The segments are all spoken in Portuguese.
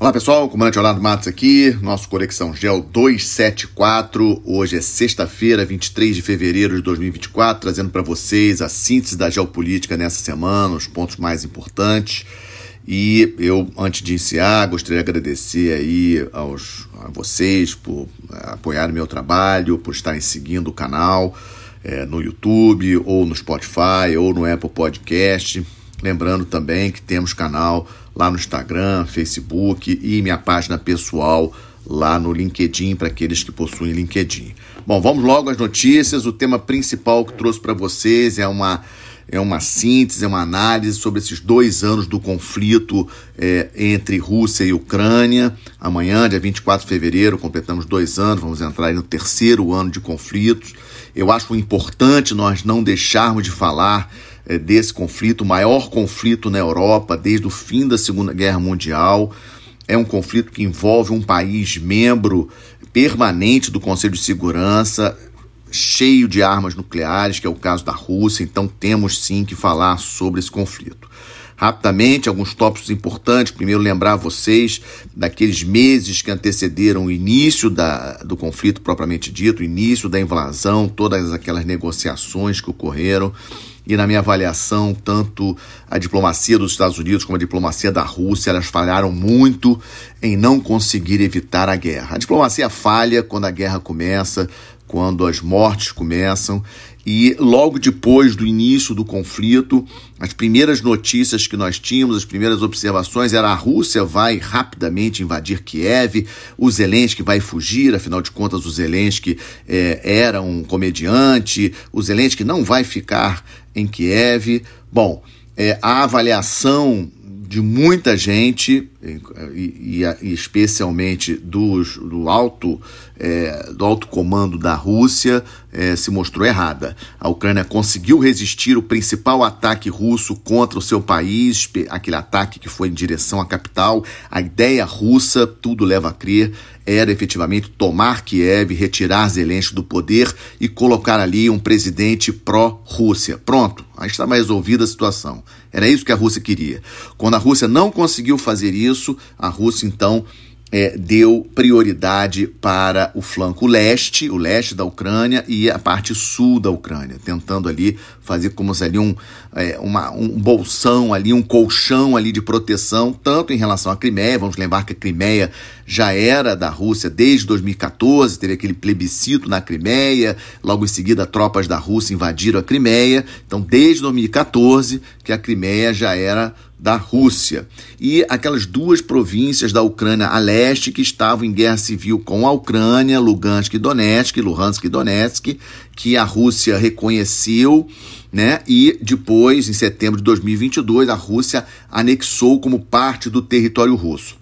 Olá pessoal, comandante Orlando Matos aqui, nosso Conexão Gel 274. Hoje é sexta-feira, 23 de fevereiro de 2024, trazendo para vocês a síntese da geopolítica nessa semana, os pontos mais importantes. E eu, antes de iniciar, gostaria de agradecer aí aos, a vocês por é, apoiarem meu trabalho, por estarem seguindo o canal é, no YouTube, ou no Spotify, ou no Apple Podcast. Lembrando também que temos canal lá no Instagram, Facebook e minha página pessoal lá no LinkedIn para aqueles que possuem LinkedIn. Bom, vamos logo às notícias. O tema principal que trouxe para vocês é uma é uma síntese, é uma análise sobre esses dois anos do conflito é, entre Rússia e Ucrânia. Amanhã, dia 24 de fevereiro, completamos dois anos, vamos entrar no terceiro ano de conflitos. Eu acho importante nós não deixarmos de falar desse conflito, o maior conflito na Europa desde o fim da Segunda Guerra Mundial. É um conflito que envolve um país membro permanente do Conselho de Segurança, cheio de armas nucleares, que é o caso da Rússia, então temos sim que falar sobre esse conflito. Rapidamente, alguns tópicos importantes. Primeiro, lembrar vocês daqueles meses que antecederam o início da, do conflito propriamente dito, o início da invasão, todas aquelas negociações que ocorreram. E, na minha avaliação, tanto a diplomacia dos Estados Unidos como a diplomacia da Rússia, elas falharam muito em não conseguir evitar a guerra. A diplomacia falha quando a guerra começa, quando as mortes começam. E logo depois do início do conflito, as primeiras notícias que nós tínhamos, as primeiras observações era a Rússia vai rapidamente invadir Kiev, o Zelensky vai fugir, afinal de contas o Zelensky é, era um comediante, o Zelensky não vai ficar em Kiev. Bom, é, a avaliação de muita gente, e, e, especialmente dos, do, alto, é, do alto comando da Rússia, é, se mostrou errada. A Ucrânia conseguiu resistir o principal ataque russo contra o seu país, aquele ataque que foi em direção à capital. A ideia russa, tudo leva a crer, era efetivamente tomar Kiev, retirar Zelensky do poder e colocar ali um presidente pró-Rússia. Pronto, aí estava resolvida a situação. Era isso que a Rússia queria. Quando a Rússia não conseguiu fazer isso, a Rússia então é, deu prioridade para o flanco leste, o leste da Ucrânia e a parte sul da Ucrânia, tentando ali fazer como se ali um, é, uma, um bolsão ali, um colchão ali de proteção, tanto em relação à Crimeia, vamos lembrar que a Crimeia já era da Rússia desde 2014, teve aquele plebiscito na Crimeia, logo em seguida tropas da Rússia invadiram a Crimeia, então desde 2014 que a Crimeia já era da Rússia. E aquelas duas províncias da Ucrânia a leste que estavam em guerra civil com a Ucrânia, Lugansk e Donetsk, Luhansk e Donetsk, que a Rússia reconheceu, né? E depois, em setembro de 2022, a Rússia anexou como parte do território russo.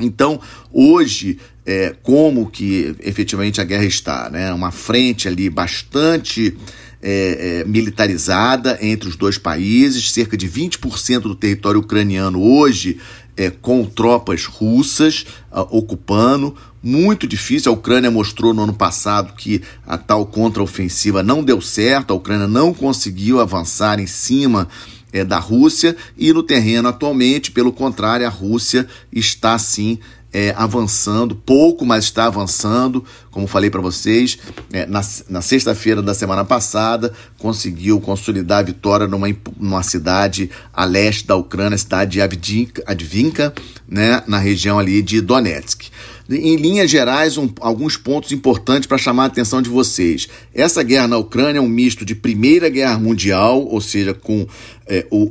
Então, hoje, é, como que efetivamente a guerra está, né? Uma frente ali bastante é, é, militarizada entre os dois países, cerca de 20% do território ucraniano hoje é, com tropas russas uh, ocupando. Muito difícil. A Ucrânia mostrou no ano passado que a tal contraofensiva não deu certo, a Ucrânia não conseguiu avançar em cima é, da Rússia e no terreno atualmente, pelo contrário, a Rússia está sim é, avançando, pouco, mas está avançando. Como falei para vocês, é, na, na sexta-feira da semana passada, conseguiu consolidar a vitória numa, numa cidade a leste da Ucrânia, cidade de Avdinka, Advinka, né, na região ali de Donetsk. Em linhas gerais, um, alguns pontos importantes para chamar a atenção de vocês. Essa guerra na Ucrânia é um misto de Primeira Guerra Mundial, ou seja, com é, o,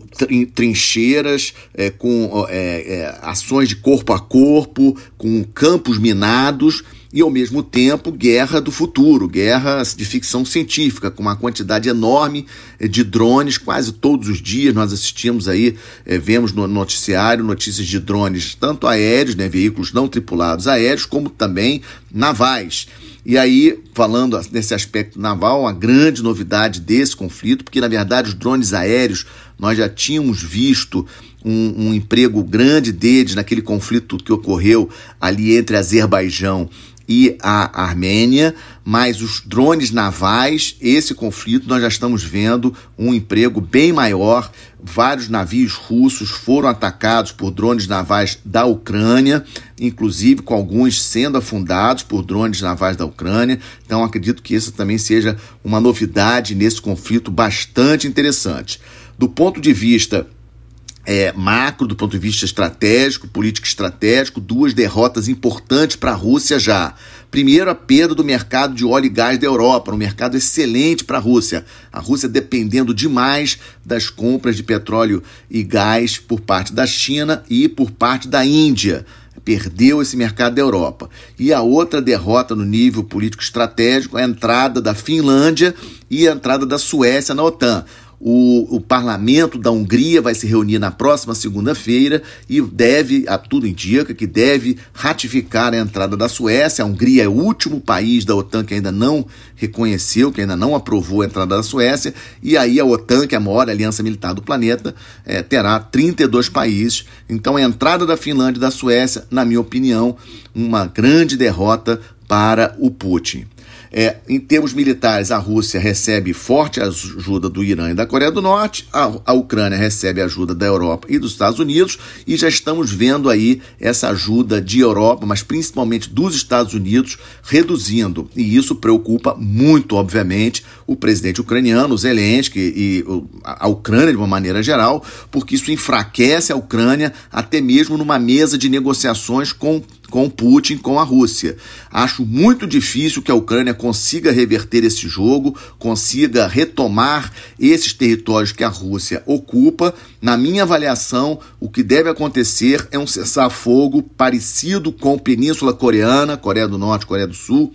trincheiras, é, com é, é, ações de corpo a corpo, com campos minados e, ao mesmo tempo, guerra do futuro, guerra de ficção científica, com uma quantidade enorme eh, de drones, quase todos os dias nós assistimos aí, é, vemos no noticiário notícias de drones, tanto aéreos, né, veículos não tripulados aéreos, como também navais. E aí, falando nesse aspecto naval, a grande novidade desse conflito, porque na verdade os drones aéreos nós já tínhamos visto um, um, emprego grande deles naquele conflito que ocorreu ali entre Azerbaijão e a Armênia, mas os drones navais, esse conflito nós já estamos vendo um emprego bem maior. Vários navios russos foram atacados por drones navais da Ucrânia, inclusive com alguns sendo afundados por drones navais da Ucrânia. Então acredito que isso também seja uma novidade nesse conflito bastante interessante. Do ponto de vista é, macro, do ponto de vista estratégico, político estratégico, duas derrotas importantes para a Rússia já. Primeiro, a perda do mercado de óleo e gás da Europa, um mercado excelente para a Rússia. A Rússia dependendo demais das compras de petróleo e gás por parte da China e por parte da Índia perdeu esse mercado da Europa. E a outra derrota no nível político estratégico é a entrada da Finlândia e a entrada da Suécia na OTAN. O, o, parlamento da Hungria vai se reunir na próxima segunda-feira e deve, a tudo indica, que deve ratificar a entrada da Suécia. A Hungria é o último país da OTAN que ainda não reconheceu, que ainda não aprovou a entrada da Suécia. E aí a OTAN, que é a maior aliança militar do planeta, é, terá 32 países. Então a entrada da Finlândia e da Suécia, na minha opinião, uma grande derrota para o Putin. É, em termos militares, a Rússia recebe forte ajuda do Irã e da Coreia do Norte, a, a Ucrânia recebe ajuda da Europa e dos Estados Unidos, e já estamos vendo aí essa ajuda de Europa, mas principalmente dos Estados Unidos, reduzindo. E isso preocupa muito, obviamente, o presidente ucraniano, Zelensky, e a Ucrânia de uma maneira geral, porque isso enfraquece a Ucrânia até mesmo numa mesa de negociações com com Putin, com a Rússia. Acho muito difícil que a Ucrânia consiga reverter esse jogo, consiga retomar esses territórios que a Rússia ocupa. Na minha avaliação, o que deve acontecer é um cessar-fogo parecido com a Península Coreana, Coreia do Norte, Coreia do Sul,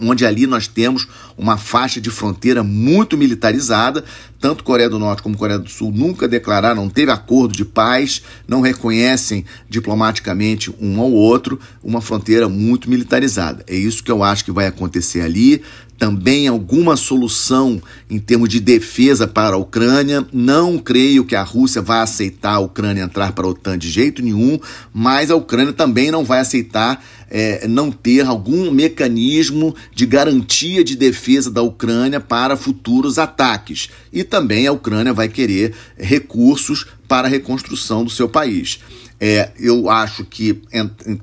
onde ali nós temos uma faixa de fronteira muito militarizada. Tanto Coreia do Norte como Coreia do Sul nunca declararam, não teve acordo de paz, não reconhecem diplomaticamente um ao outro, uma fronteira muito militarizada. É isso que eu acho que vai acontecer ali também alguma solução em termos de defesa para a Ucrânia. Não creio que a Rússia vai aceitar a Ucrânia entrar para a OTAN de jeito nenhum, mas a Ucrânia também não vai aceitar é, não ter algum mecanismo de garantia de defesa da Ucrânia para futuros ataques. E também a Ucrânia vai querer recursos para a reconstrução do seu país. É, eu acho que,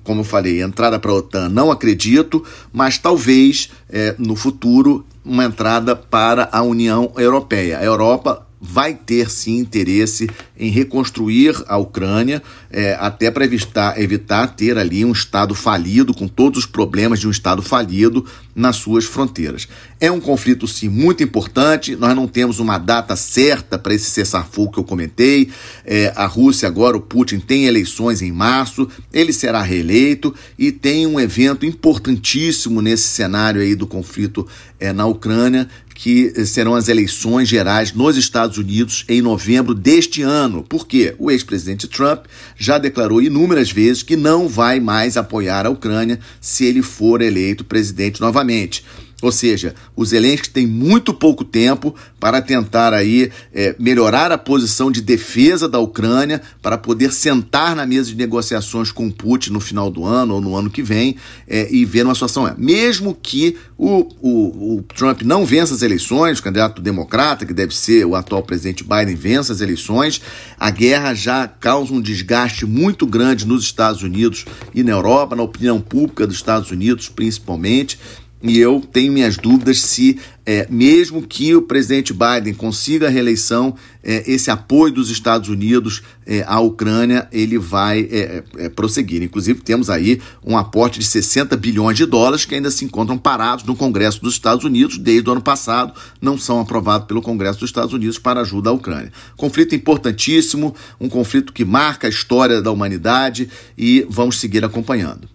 como eu falei, entrada para a OTAN não acredito, mas talvez é, no futuro uma entrada para a União Europeia. A Europa vai ter sim interesse em reconstruir a Ucrânia, é, até para evitar, evitar ter ali um Estado falido, com todos os problemas de um Estado falido nas suas fronteiras. É um conflito, sim, muito importante. Nós não temos uma data certa para esse cessar-fogo que eu comentei. É, a Rússia, agora, o Putin, tem eleições em março, ele será reeleito e tem um evento importantíssimo nesse cenário aí do conflito é, na Ucrânia, que serão as eleições gerais nos Estados Unidos em novembro deste ano. Por quê? O ex-presidente Trump já declarou inúmeras vezes que não vai mais apoiar a Ucrânia se ele for eleito presidente novamente. Ou seja, o Zelensky tem muito pouco tempo para tentar aí é, melhorar a posição de defesa da Ucrânia para poder sentar na mesa de negociações com Putin no final do ano ou no ano que vem é, e ver uma situação. Mesmo que o, o, o, Trump não vença as eleições, o candidato democrata, que deve ser o atual presidente Biden, vença as eleições, a guerra já causa um desgaste muito grande nos Estados Unidos e na Europa, na opinião pública dos Estados Unidos principalmente. E eu tenho minhas dúvidas se, é, mesmo que o presidente Biden consiga a reeleição, é, esse apoio dos Estados Unidos é, à Ucrânia ele vai é, é, prosseguir. Inclusive, temos aí um aporte de 60 bilhões de dólares que ainda se encontram parados no Congresso dos Estados Unidos desde o ano passado, não são aprovados pelo Congresso dos Estados Unidos para ajuda à Ucrânia. Conflito importantíssimo, um conflito que marca a história da humanidade e vamos seguir acompanhando.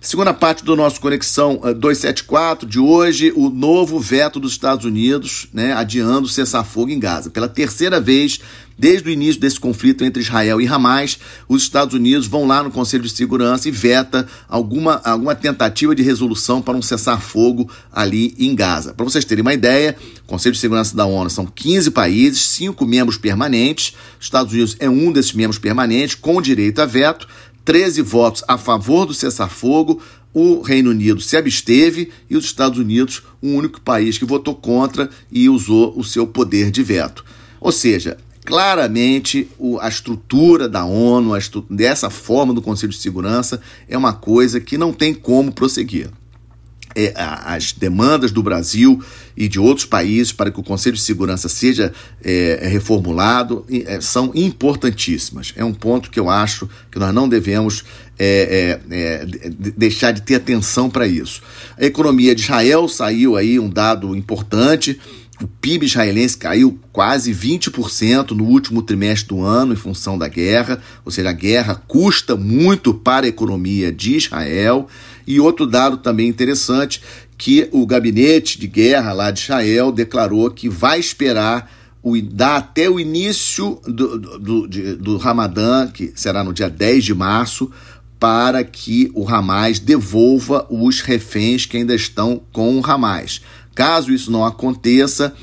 Segunda parte do nosso Conexão 274 eh, de hoje, o novo veto dos Estados Unidos, né, adiando o cessar-fogo em Gaza. Pela terceira vez, desde o início desse conflito entre Israel e Hamas, os Estados Unidos vão lá no Conselho de Segurança e veta alguma, alguma tentativa de resolução para um cessar-fogo ali em Gaza. Para vocês terem uma ideia, o Conselho de Segurança da ONU são 15 países, 5 membros permanentes, os Estados Unidos é um desses membros permanentes, com direito a veto. 13 votos a favor do cessar-fogo, o Reino Unido se absteve e os Estados Unidos, o único país que votou contra e usou o seu poder de veto. Ou seja, claramente a estrutura da ONU, estrutura, dessa forma do Conselho de Segurança, é uma coisa que não tem como prosseguir as demandas do Brasil e de outros países para que o Conselho de Segurança seja é, reformulado é, são importantíssimas. É um ponto que eu acho que nós não devemos é, é, é deixar de ter atenção para isso. A economia de Israel saiu aí um dado importante. O PIB israelense caiu quase 20% no último trimestre do ano em função da guerra, ou seja, a guerra custa muito para a economia de Israel. E outro dado também interessante, que o gabinete de guerra lá de Israel declarou que vai esperar o, dar até o início do, do, do, do Ramadã, que será no dia 10 de março, para que o Hamas devolva os reféns que ainda estão com o Hamas. Caso isso não aconteça,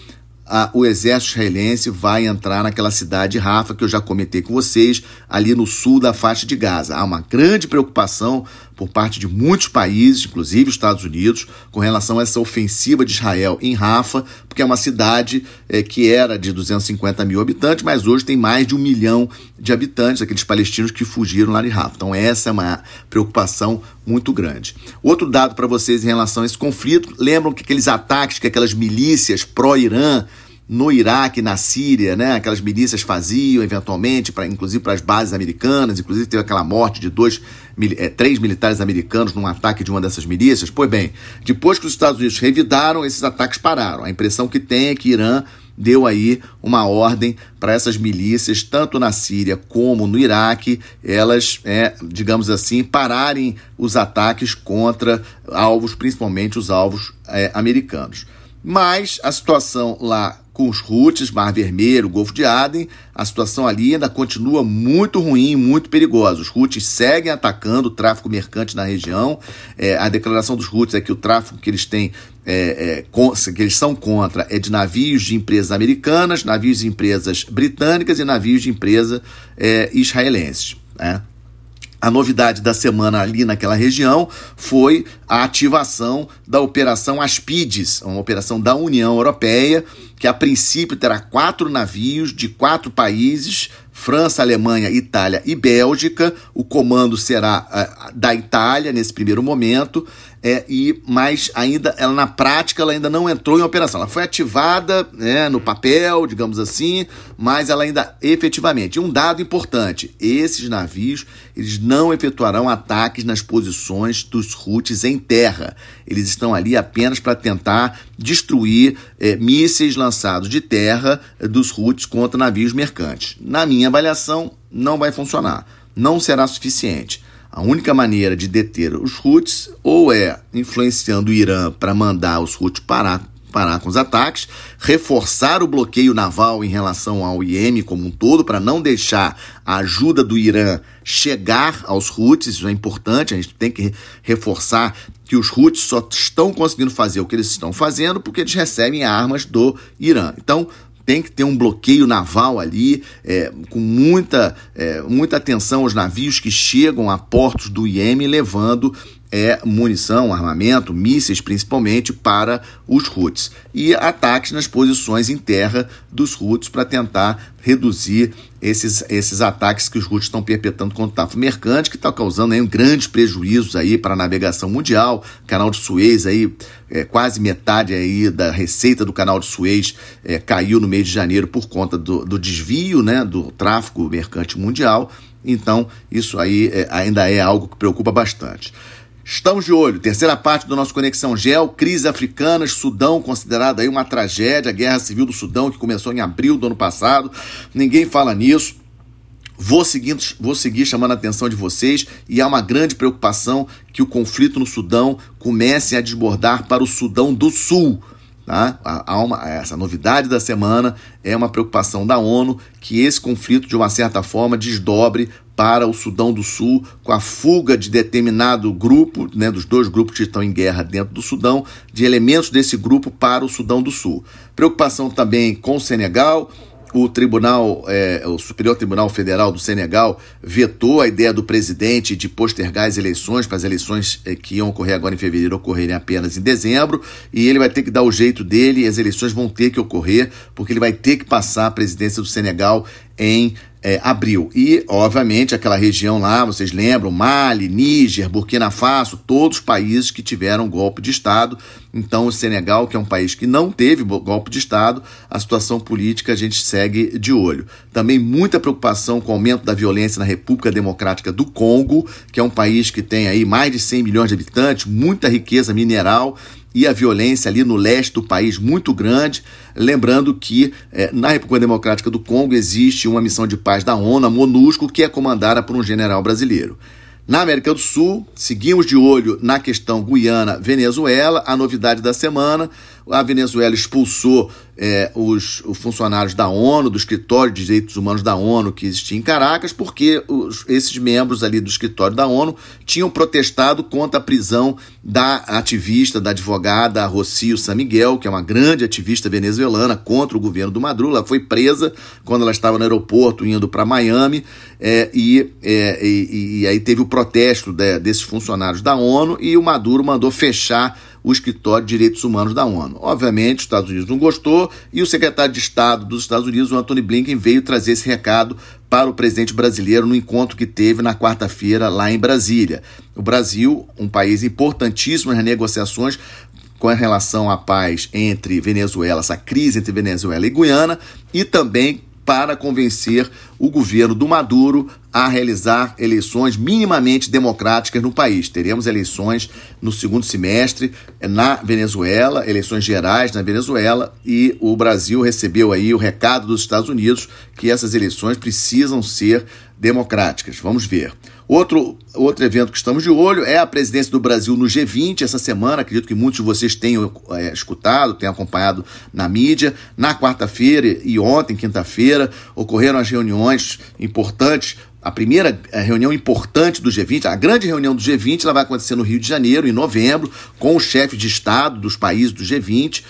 a, o exército israelense vai entrar naquela cidade Rafa que eu já comentei com vocês, ali no sul da faixa de Gaza. Há uma grande preocupação por parte de muitos países, inclusive os Estados Unidos, com relação a essa ofensiva de Israel em Rafa, porque é uma cidade é, que era de 250 mil habitantes, mas hoje tem mais de um milhão de habitantes, aqueles palestinos que fugiram lá de Rafa. Então, essa é uma preocupação muito grande. Outro dado para vocês em relação a esse conflito: lembram que aqueles ataques que aquelas milícias pró-Irã no Iraque, na Síria, né? Aquelas milícias faziam eventualmente, pra, inclusive para as bases americanas, inclusive teve aquela morte de dois, é, três militares americanos num ataque de uma dessas milícias. Pois bem, depois que os Estados Unidos revidaram, esses ataques pararam. A impressão que tem é que Irã deu aí uma ordem para essas milícias, tanto na Síria como no Iraque, elas, é, digamos assim, pararem os ataques contra alvos, principalmente os alvos é, americanos. Mas a situação lá com os Houthis, Mar Vermelho, Golfo de Aden, a situação ali ainda continua muito ruim, muito perigosa. Os Houthis seguem atacando o tráfico mercante na região. É, a declaração dos Houthis é que o tráfico que eles têm, é, é, que eles são contra, é de navios de empresas americanas, navios de empresas britânicas e navios de empresas é, israelenses. Né? A novidade da semana ali naquela região foi a ativação da Operação Aspides, uma operação da União Europeia, que a princípio terá quatro navios de quatro países França, Alemanha, Itália e Bélgica. O comando será uh, da Itália nesse primeiro momento é, e mas ainda ela na prática ela ainda não entrou em operação. Ela foi ativada né, no papel, digamos assim, mas ela ainda efetivamente. Um dado importante: esses navios eles não efetuarão ataques nas posições dos Houthis em terra. Eles estão ali apenas para tentar destruir é, mísseis lançados de terra é, dos Houthis contra navios mercantes. Na minha avaliação, não vai funcionar. Não será suficiente. A única maneira de deter os Houthis ou é influenciando o Irã para mandar os Houthis parar, parar com os ataques, reforçar o bloqueio naval em relação ao IEM como um todo, para não deixar a ajuda do Irã chegar aos Houthis, isso é importante, a gente tem que reforçar que os Houthis só estão conseguindo fazer o que eles estão fazendo porque eles recebem armas do Irã. Então, tem que ter um bloqueio naval ali, é, com muita, é, muita atenção aos navios que chegam a portos do Iêmen levando é, munição, armamento, mísseis principalmente para os Houthis. E ataques nas posições em terra dos Houthis para tentar reduzir esses, esses ataques que os Houthis estão perpetrando contra o tráfego mercante, que está causando aí, grandes prejuízos aí para a navegação mundial. Canal de Suez aí, é, quase metade aí da receita do canal de Suez é, caiu no mês de janeiro por conta do, do desvio né, do tráfego mercante mundial. Então, isso aí é, ainda é algo que preocupa bastante. Estamos de olho. Terceira parte do nosso Conexão Gel, crise africanas, Sudão considerado aí uma tragédia, a guerra civil do Sudão que começou em abril do ano passado. Ninguém fala nisso. Vou, seguindo, vou seguir chamando a atenção de vocês e há uma grande preocupação que o conflito no Sudão comece a desbordar para o Sudão do Sul. Tá? Há uma, essa novidade da semana é uma preocupação da ONU que esse conflito, de uma certa forma, desdobre para o Sudão do Sul, com a fuga de determinado grupo, né, dos dois grupos que estão em guerra dentro do Sudão, de elementos desse grupo para o Sudão do Sul. Preocupação também com o Senegal, o Tribunal, é, o Superior Tribunal Federal do Senegal vetou a ideia do presidente de postergar as eleições para as eleições é, que iam ocorrer agora em fevereiro ocorrerem apenas em dezembro, e ele vai ter que dar o jeito dele as eleições vão ter que ocorrer, porque ele vai ter que passar a presidência do Senegal em é, abril. E, obviamente, aquela região lá, vocês lembram, Mali, Níger, Burkina Faso, todos países que tiveram golpe de Estado. Então, o Senegal, que é um país que não teve golpe de Estado, a situação política a gente segue de olho. Também muita preocupação com o aumento da violência na República Democrática do Congo, que é um país que tem aí mais de 100 milhões de habitantes, muita riqueza mineral e a violência ali no leste do país muito grande. Lembrando que é, na República Democrática do Congo existe uma missão de paz da ONU, a MONUSCO, que é comandada por um general brasileiro. Na América do Sul, seguimos de olho na questão Guiana-Venezuela. A novidade da semana: a Venezuela expulsou é, os, os, funcionários da ONU, do escritório de direitos humanos da ONU que existia em Caracas, porque os, esses membros ali do escritório da ONU tinham protestado contra a prisão da ativista, da advogada Rocio San Miguel, que é uma grande ativista venezuelana contra o governo do Maduro. Ela foi presa quando ela estava no aeroporto indo para Miami é, e, é, e, e, aí teve o protesto de, desses funcionários da ONU e o Maduro mandou fechar o Escritório de Direitos Humanos da ONU. Obviamente, os Estados Unidos não gostou e o secretário de Estado dos Estados Unidos, o Anthony Blinken, veio trazer esse recado para o presidente brasileiro no encontro que teve na quarta-feira lá em Brasília. O Brasil, um país importantíssimo nas negociações com relação à paz entre Venezuela, essa crise entre Venezuela e Guiana, e também para convencer o governo do Maduro a realizar eleições minimamente democráticas no país. Teremos eleições no segundo semestre na Venezuela, eleições gerais na Venezuela, e o Brasil recebeu aí o recado dos Estados Unidos que essas eleições precisam ser democráticas. Vamos ver. Outro, outro evento que estamos de olho é a presidência do Brasil no G20 essa semana. Acredito que muitos de vocês tenham é, escutado, tenham acompanhado na mídia. Na quarta-feira e ontem, quinta-feira, ocorreram as reuniões importantes. A primeira é, reunião importante do G20, a grande reunião do G20, ela vai acontecer no Rio de Janeiro, em novembro, com o chefe de Estado dos países do G20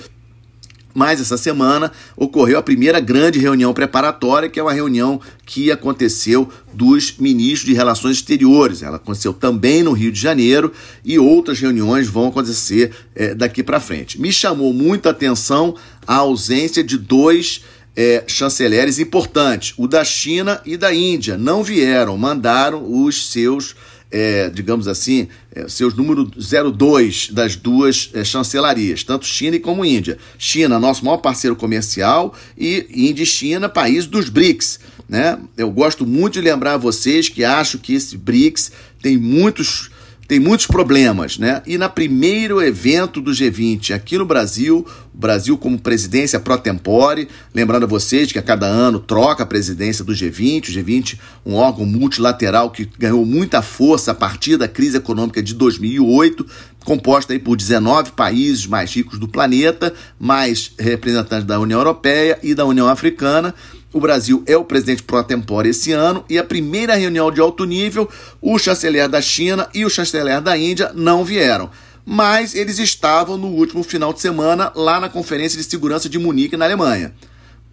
mas essa semana ocorreu a primeira grande reunião preparatória, que é uma reunião que aconteceu dos ministros de Relações Exteriores. Ela aconteceu também no Rio de Janeiro e outras reuniões vão acontecer é, daqui para frente. Me chamou muita atenção a ausência de dois é, chanceleres importantes, o da China e da Índia. Não vieram, mandaram os seus é, digamos assim, é, seus números 02 das duas é, chancelarias, tanto China como Índia. China, nosso maior parceiro comercial, e Índia e China, país dos BRICS. Né? Eu gosto muito de lembrar a vocês que acho que esse BRICS tem muitos tem muitos problemas, né? E na primeiro evento do G20 aqui no Brasil, o Brasil como presidência pro tempore, lembrando a vocês que a cada ano troca a presidência do G20, o G20 um órgão multilateral que ganhou muita força a partir da crise econômica de 2008, composta aí por 19 países mais ricos do planeta, mais representantes da União Europeia e da União Africana, o Brasil é o presidente pro tempore esse ano e a primeira reunião de alto nível, o chanceler da China e o chanceler da Índia não vieram. Mas eles estavam no último final de semana lá na Conferência de Segurança de Munique, na Alemanha.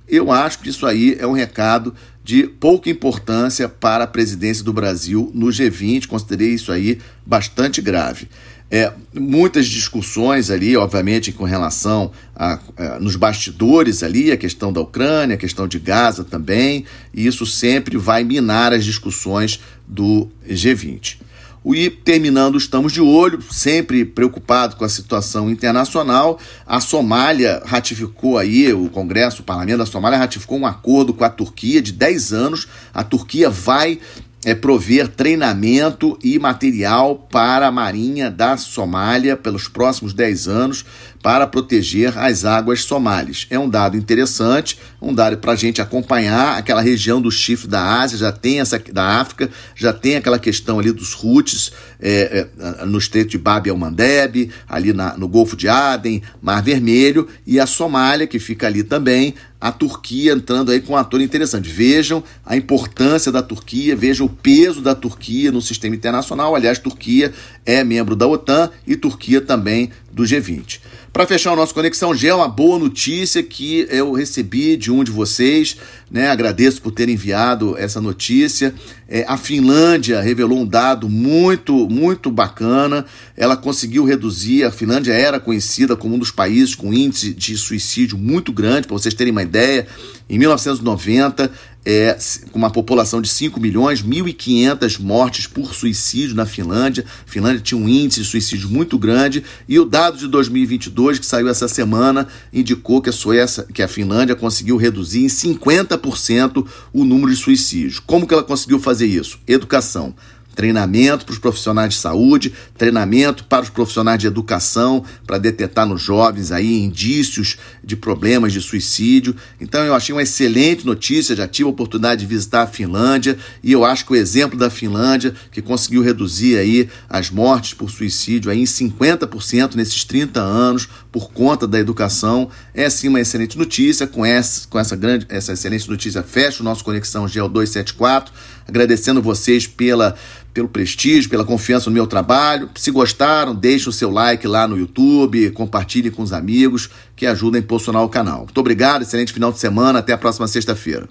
Eu acho que isso aí é um recado de pouca importância para a presidência do Brasil no G20. Considerei isso aí bastante grave. É, muitas discussões ali, obviamente, com relação a, a, é, nos bastidores ali, a questão da Ucrânia, a questão de Gaza também, e isso sempre vai minar as discussões do G20. E terminando, estamos de olho, sempre preocupado com a situação internacional. A Somália ratificou aí, o Congresso, o Parlamento da Somália ratificou um acordo com a Turquia de 10 anos. A Turquia vai é prover treinamento e material para a Marinha da Somália pelos próximos 10 anos para proteger as águas somalis. É um dado interessante, um dado para a gente acompanhar. Aquela região do chifre da Ásia já tem essa da África, já tem aquela questão ali dos Houthis é, é, no estreito de Bab el-Mandeb, ali na, no Golfo de Aden, Mar Vermelho, e a Somália, que fica ali também, a Turquia entrando aí com um ator interessante. Vejam a importância da Turquia, vejam o peso da Turquia no sistema internacional. Aliás, Turquia é membro da OTAN e Turquia também do G20. Para fechar o nosso Conexão G, uma boa notícia que eu recebi de um de vocês, né? Agradeço por ter enviado essa notícia. É, a Finlândia revelou um dado muito, muito bacana. Ela conseguiu reduzir. A Finlândia era conhecida como um dos países com índice de suicídio muito grande, para vocês terem uma ideia. Em 1990, é, com uma população de 5 milhões, 1.500 mortes por suicídio na Finlândia. A Finlândia tinha um índice de suicídio muito grande e o dado de 2022, que saiu essa semana, indicou que a Suécia, que a Finlândia conseguiu reduzir em 50% o número de suicídios. Como que ela conseguiu fazer isso? Educação treinamento para os profissionais de saúde, treinamento para os profissionais de educação, para detectar nos jovens aí indícios de problemas de suicídio. Então eu achei uma excelente notícia, já tive a oportunidade de visitar a Finlândia e eu acho que o exemplo da Finlândia, que conseguiu reduzir aí as mortes por suicídio aí em 50% nesses 30 anos por conta da educação, é sim uma excelente notícia. Com essa, com essa grande, essa excelente notícia, fecha o nosso Conexão GEL 274, agradecendo vocês pela pelo prestígio, pela confiança no meu trabalho. Se gostaram, deixe o seu like lá no YouTube, compartilhe com os amigos que ajudam a impulsionar o canal. Muito obrigado, excelente final de semana, até a próxima sexta-feira.